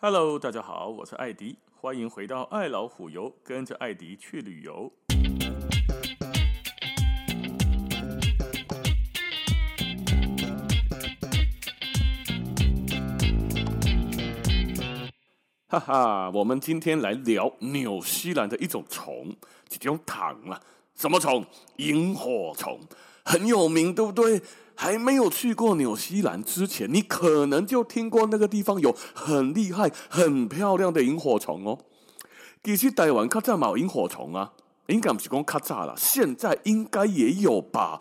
Hello，大家好，我是艾迪，欢迎回到爱老虎游，跟着艾迪去旅游。哈哈，我们今天来聊纽西兰的一种虫，这种糖啊，什么虫？萤火虫，很有名，对不对？还没有去过纽西兰之前，你可能就听过那个地方有很厉害、很漂亮的萤火虫哦。其实台湾较早嘛有萤火虫啊，应该不是讲较早啦，现在应该也有吧。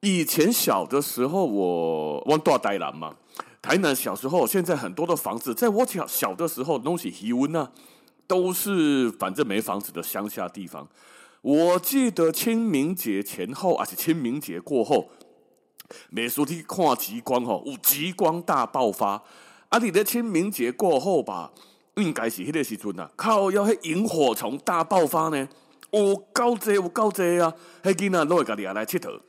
以前小的时候我，我我住台南嘛，台南小时候，现在很多的房子，在我小小的时候，东西气温啊，都是反正没房子的乡下地方。我记得清明节前后，而且清明节过后。美术去看极光吼，有极光大爆发。啊，你的清明节过后吧，应该是迄个时阵啊，靠，要迄萤火虫大爆发呢。有够济，有够济啊！迄囡仔都会家己来佚佗，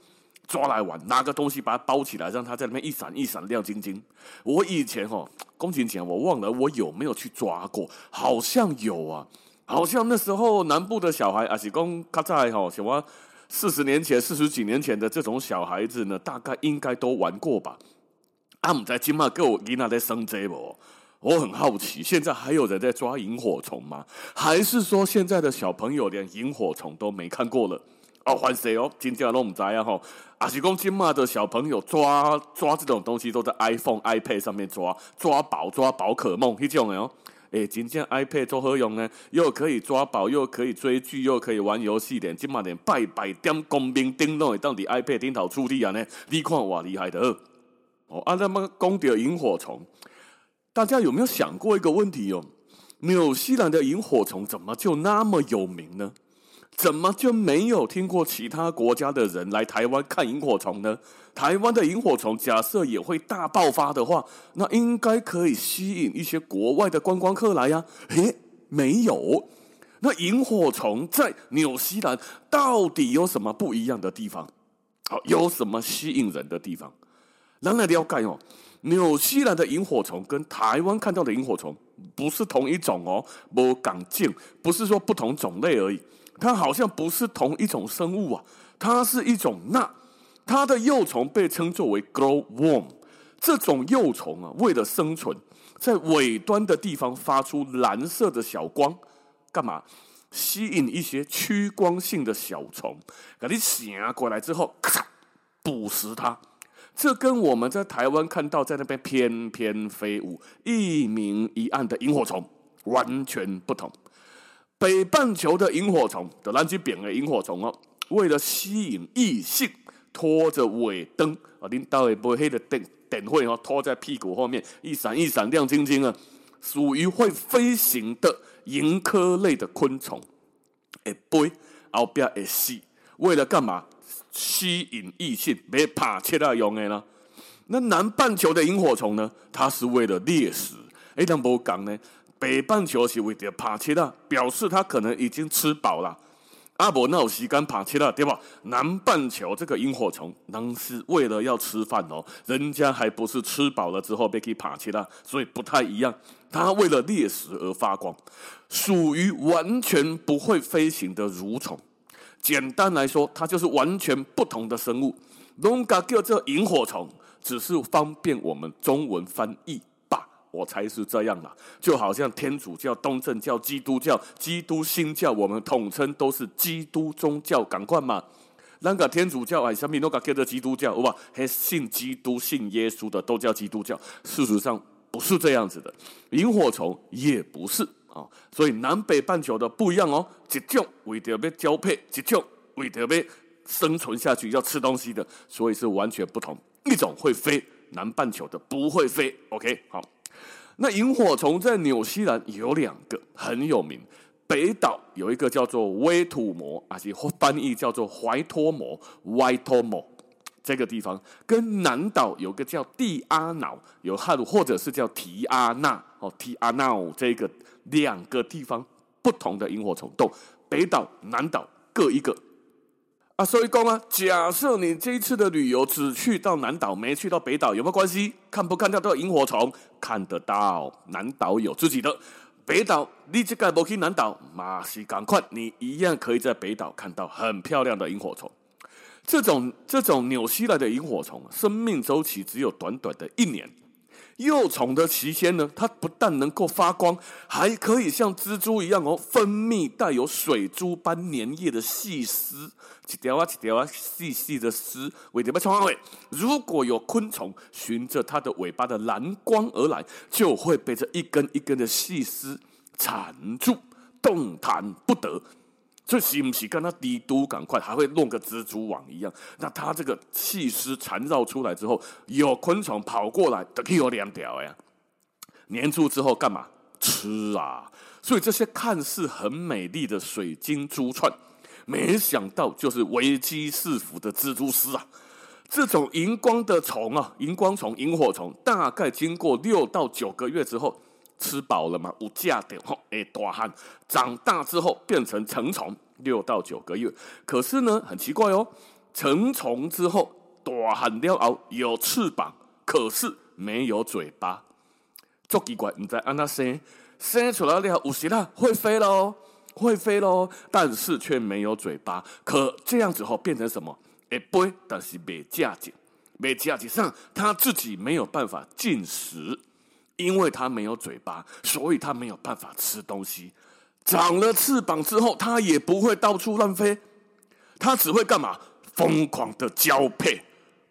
抓来玩，拿个东西把它包起来，让它在里面一闪一闪亮晶晶。我以前吼，公前前我忘了我有没有去抓过，好像有啊，好像那时候南部的小孩啊是讲较早吼，什么？四十年前、四十几年前的这种小孩子呢，大概应该都玩过吧？啊，唔知今麦给我囡仔在生这不？我很好奇，现在还有人在抓萤火虫吗？还是说现在的小朋友连萤火虫都没看过了？哦，还谁哦？今天都唔知啊吼！啊，是讲今麦的小朋友抓抓这种东西，都在 iPhone、iPad 上面抓抓宝、抓宝可梦，是这种哦。诶，今天 iPad 做何用呢？又可以抓宝，又可以追剧，又可以玩游戏，的今嘛点拜拜点公民叮咚，到底 iPad 顶头出力啊呢？你看我厉害的哦！啊，那么讲到萤火虫，大家有没有想过一个问题哦？纽西兰的萤火虫怎么就那么有名呢？怎么就没有听过其他国家的人来台湾看萤火虫呢？台湾的萤火虫假设也会大爆发的话，那应该可以吸引一些国外的观光客来呀？诶，没有。那萤火虫在纽西兰到底有什么不一样的地方？好，有什么吸引人的地方？让来了解哦。纽西兰的萤火虫跟台湾看到的萤火虫不是同一种哦，不港净，不是说不同种类而已。它好像不是同一种生物啊，它是一种钠，它的幼虫被称作为 glowworm。这种幼虫啊，为了生存，在尾端的地方发出蓝色的小光，干嘛？吸引一些趋光性的小虫，给你醒过来之后，咔，捕食它。这跟我们在台湾看到在那边翩翩飞舞、一明一暗的萤火虫完全不同。北半球的萤火虫的南极扁的萤火虫哦，为了吸引异性，拖着尾灯啊，领导也不会黑的灯灯会哦，拖在屁股后面，一闪一闪亮晶晶啊，属于会飞行的萤科类的昆虫。会飞后边会吸，为了干嘛？吸引异性，别怕切到用的呢。那南半球的萤火虫呢？它是为了猎食。哎，但不讲呢。北半球是为了爬起来，表示它可能已经吃饱了。阿伯那有时间爬起来，对吧？南半球这个萤火虫，那是为了要吃饭哦，人家还不是吃饱了之后被给爬起来，所以不太一样。它为了猎食而发光，属于完全不会飞行的蠕虫。简单来说，它就是完全不同的生物。龙嘎叫这萤火虫，只是方便我们中文翻译。我猜是这样啦，就好像天主教、东正教、基督教、基督新教，我们统称都是基督宗教，赶快嘛。那个天主教哎，什么都搞叫做基督教，哇，还信基督、信耶稣的都叫基督教。事实上不是这样子的，萤火虫也不是啊。所以南北半球的不一样哦，一种为了要交配，一种为了要生存下去要吃东西的，所以是完全不同。一种会飞，南半球的不会飞。OK，好。那萤火虫在纽西兰有两个很有名，北岛有一个叫做威土摩，而且翻译叫做怀托摩 （Waitomo） 这个地方，跟南岛有个叫蒂阿瑙，有汉或者是叫提阿纳哦，提阿瑙这个两个地方不同的萤火虫洞，北岛、南岛各一个。啊，所以讲啊，假设你这一次的旅游只去到南岛，没去到北岛，有没有关系？看不看到到萤火虫？看得到，南岛有自己的。北岛，你这个不去南岛，马西赶快，你一样可以在北岛看到很漂亮的萤火虫。这种这种纽西兰的萤火虫，生命周期只有短短的一年。幼虫的期间呢，它不但能够发光，还可以像蜘蛛一样哦，分泌带有水珠般粘液的细丝，一条啊一条啊细细的丝，为什么从尾？如果有昆虫循着它的尾巴的蓝光而来，就会被这一根一根的细丝缠住，动弹不得。这是不是跟它滴嘟赶快，还会弄个蜘蛛网一样？那它这个细丝缠绕出来之后，有昆虫跑过来，得有两条呀。粘住之后干嘛？吃啊！所以这些看似很美丽的水晶珠串，没想到就是危机四伏的蜘蛛丝啊！这种荧光的虫啊，荧光虫、萤火虫，大概经过六到九个月之后。吃饱了嘛，有架点吼，诶，大汉长大之后变成成虫，六到九个月。可是呢，很奇怪哦，成虫之后大汉了后有翅膀，可是没有嘴巴，足奇怪。你在按它生，生出来了，有时啦会飞喽，会飞喽，但是却没有嘴巴。可这样子后变成什么？会飞，但是没架子，没架子上，它自己没有办法进食。因为它没有嘴巴，所以它没有办法吃东西。长了翅膀之后，它也不会到处乱飞，它只会干嘛？疯狂的交配，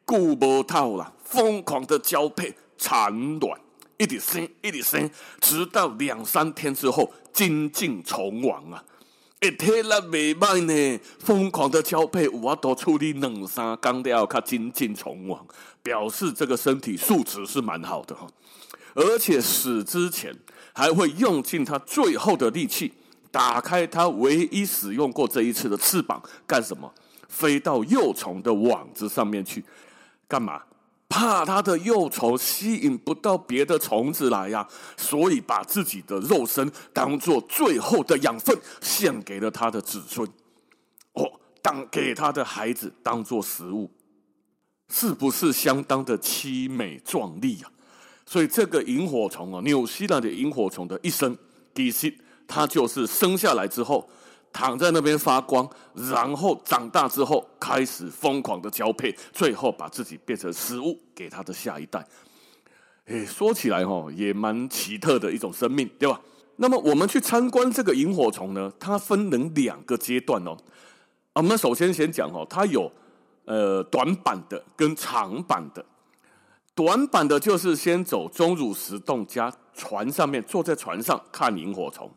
顾不到了，疯狂的交配产卵，一直生，一直生，直到两三天之后精尽虫亡啊！一天了没卖呢，疯狂的交配，我都处理两三天了，它精尽虫亡，表示这个身体素质是蛮好的哈。而且死之前还会用尽他最后的力气，打开他唯一使用过这一次的翅膀，干什么？飞到幼虫的网子上面去，干嘛？怕他的幼虫吸引不到别的虫子来呀，所以把自己的肉身当做最后的养分献给了他的子孙，哦，当给他的孩子当做食物，是不是相当的凄美壮丽啊？所以这个萤火虫啊，纽西兰的萤火虫的一生，其实它就是生下来之后躺在那边发光，然后长大之后开始疯狂的交配，最后把自己变成食物给它的下一代。诶，说起来哈，也蛮奇特的一种生命，对吧？那么我们去参观这个萤火虫呢，它分成两个阶段哦。我们首先先讲哦，它有呃短板的跟长板的。短板的就是先走钟乳石洞加船上面，坐在船上看萤火虫。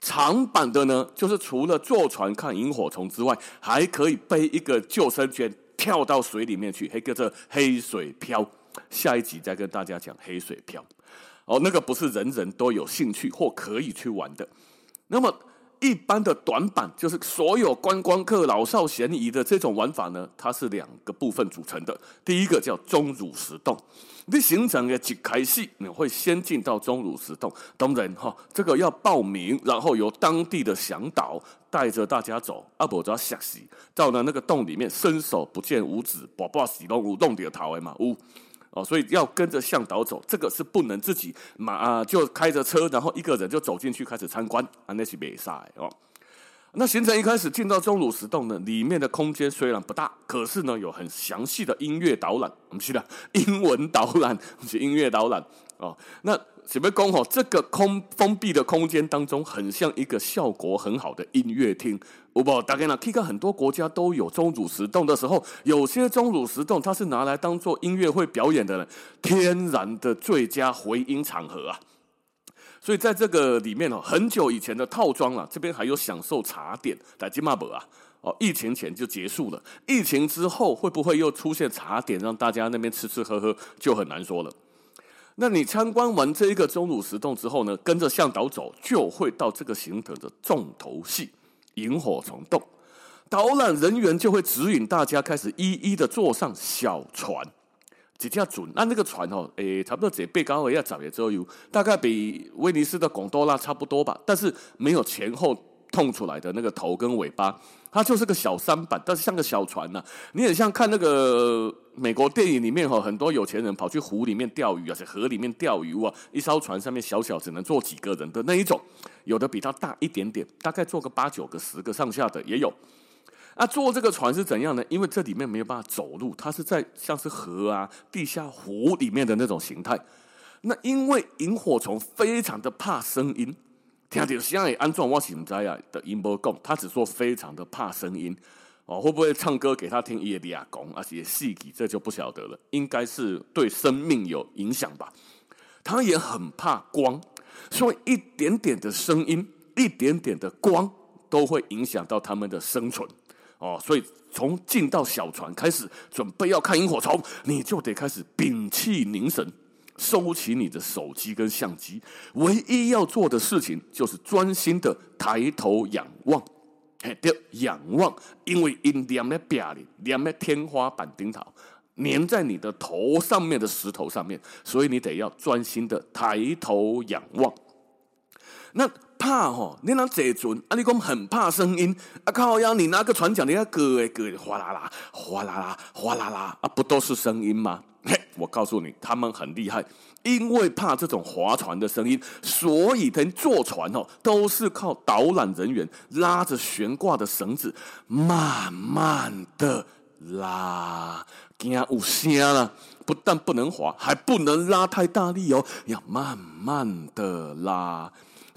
长板的呢，就是除了坐船看萤火虫之外，还可以背一个救生圈跳到水里面去，还叫做黑水漂。下一集再跟大家讲黑水漂。哦，那个不是人人都有兴趣或可以去玩的。那么。一般的短板就是所有观光客老少咸宜的这种玩法呢，它是两个部分组成的。第一个叫钟乳石洞，你行程的几开始，你会先进到钟乳石洞。当然哈，这个要报名，然后由当地的向导带着大家走。阿伯就要下洗到了那个洞里面，伸手不见五指，宝宝洗龙舞洞里的头嘛，呜。哦，所以要跟着向导走，这个是不能自己马、啊、就开着车，然后一个人就走进去开始参观啊，那是没赛哦。那行程一开始进到钟乳石洞呢，里面的空间虽然不大，可是呢有很详细的音乐导览，我们去了英文导览，是音乐导览哦。那准备讲哦，这个空封闭的空间当中，很像一个效果很好的音乐厅。我不大概呢，看看很多国家都有钟乳石洞的时候，有些钟乳石洞它是拿来当做音乐会表演的呢，天然的最佳回音场合啊。所以在这个里面哦，很久以前的套装啊，这边还有享受茶点，在金马博啊，哦，疫情前就结束了，疫情之后会不会又出现茶点让大家那边吃吃喝喝，就很难说了。那你参观完这一个钟乳石洞之后呢，跟着向导走，就会到这个行程的重头戏——萤火虫洞。导览人员就会指引大家开始一一的坐上小船，几架船。那那个船哦，诶，差不多这背高也要找也只有，大概比威尼斯的贡多拉差不多吧，但是没有前后痛出来的那个头跟尾巴，它就是个小舢板，但是像个小船呐、你很像看那个美国电影里面哈，很多有钱人跑去湖里面钓鱼啊，在河里面钓鱼啊，一艘船上面小小只能坐几个人的那一种，有的比它大一点点，大概坐个八九个、十个上下的也有。啊，坐这个船是怎样呢？因为这里面没有办法走路，它是在像是河啊、地下湖里面的那种形态。那因为萤火虫非常的怕声音，听到声音安装我是不知啊的音波共，他只说非常的怕声音哦，会不会唱歌给他听也比较公，而且细体这就不晓得了，应该是对生命有影响吧。他也很怕光，所以一点点的声音、一点点的光都会影响到他们的生存。哦，所以从进到小船开始准备要看萤火虫，你就得开始屏气凝神，收起你的手机跟相机，唯一要做的事情就是专心的抬头仰望，嘿，对，仰望，因为阴点在壁里，点在天花板顶头，粘在你的头上面的石头上面，所以你得要专心的抬头仰望。那怕吼，你那坐船啊？你讲很怕声音啊？靠呀！你拿个船桨，你要割诶割，哗啦啦，哗啦啦，哗啦啦啊！不都是声音吗？嘿，我告诉你，他们很厉害，因为怕这种划船的声音，所以他坐船哦，都是靠导览人员拉着悬挂的绳子，慢慢的拉，惊有声了。不但不能划，还不能拉太大力哦，要慢慢的拉。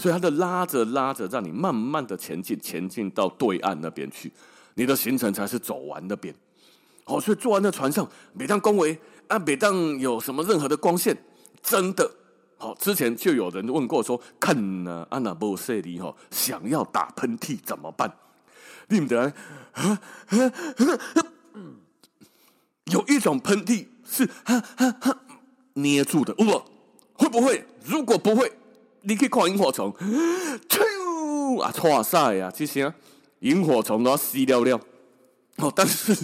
所以，他的拉着拉着，让你慢慢的前进，前进到对岸那边去，你的行程才是走完那边。好，所以坐在那船上，每当恭维啊，每当有什么任何的光线，真的好。之前就有人问过说，看呢，安娜波塞里哈，想要打喷嚏怎么办？你们得，有一种喷嚏是哈哈哈捏住的，不，会不会？如果不会。你可以看萤火虫，啾啊，唰晒啊，这些萤火虫都要吸掉掉。哦，但是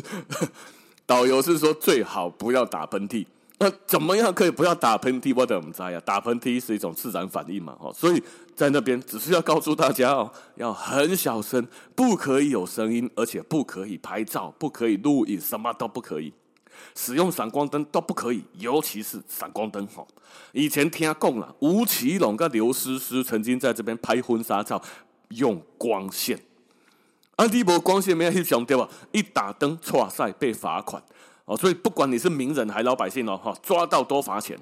导游是说最好不要打喷嚏。那怎么样可以不要打喷嚏？我怎么知呀？打喷嚏是一种自然反应嘛。哦，所以在那边只是要告诉大家哦，要很小声，不可以有声音，而且不可以拍照，不可以录影，什么都不可以。使用闪光灯都不可以，尤其是闪光灯。哈，以前听讲了，吴奇隆跟刘诗诗曾经在这边拍婚纱照，用光线。啊，你没光线没有翕相对吧？一打灯，唰赛被罚款。哦，所以不管你是名人还老百姓哦，哈，抓到多罚钱。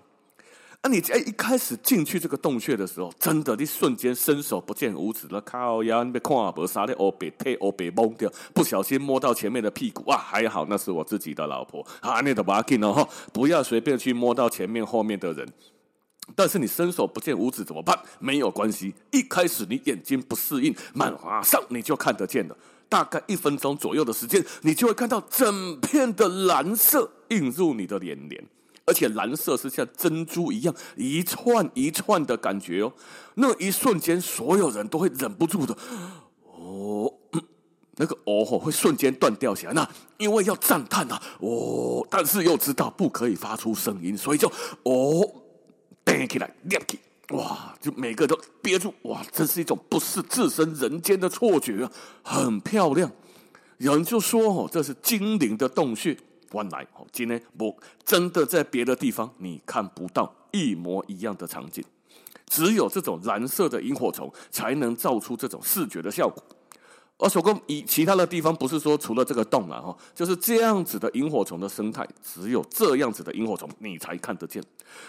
啊！你在一开始进去这个洞穴的时候，真的，你瞬间伸手不见五指了，靠呀！你别看啊，不杀的哦，别退哦，别懵掉，不小心摸到前面的屁股，哇，还好那是我自己的老婆啊！你都不要紧哦，不要随便去摸到前面后面的人。但是你伸手不见五指怎么办？没有关系，一开始你眼睛不适应，慢马上你就看得见了。大概一分钟左右的时间，你就会看到整片的蓝色映入你的脸帘。而且蓝色是像珍珠一样一串一串的感觉哦，那一瞬间所有人都会忍不住的哦，那个哦吼会瞬间断掉起来，那因为要赞叹呐哦，但是又知道不可以发出声音，所以就哦顶起来亮起，哇，就每个都憋住，哇，这是一种不是置身人间的错觉啊，很漂亮，有人就说哦，这是精灵的洞穴。原来哦，今天我真的在别的地方你看不到一模一样的场景，只有这种蓝色的萤火虫才能造出这种视觉的效果。而所共以其他的地方不是说除了这个洞啊哈，就是这样子的萤火虫的生态，只有这样子的萤火虫你才看得见，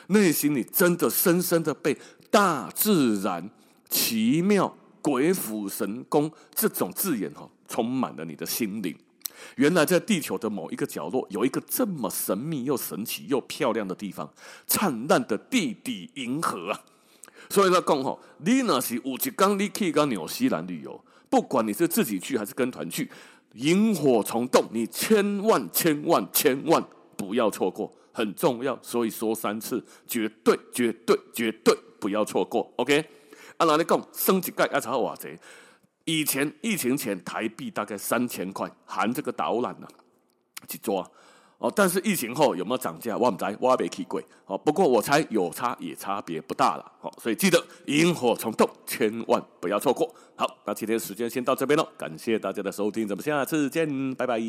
内心里真的深深的被大自然奇妙鬼斧神工这种字眼哈充满了你的心灵。原来在地球的某一个角落，有一个这么神秘又神奇又漂亮的地方——灿烂的地底银河啊！所以说，讲吼，你那是有一天你去到纽西兰旅游，不管你是自己去还是跟团去，萤火虫洞你千万千万千万不要错过，很重要。所以说三次，绝对绝对绝对不要错过。OK，啊，那你讲升级盖要查瓦贼。以前疫情前台币大概三千块，含这个导览呢，去抓哦，但是疫情后有没有涨价？我唔知道，我没去过。哦，不过我猜有差也差别不大了。哦，所以记得萤火虫洞千万不要错过。好，那今天时间先到这边喽，感谢大家的收听，咱们下次见，拜拜。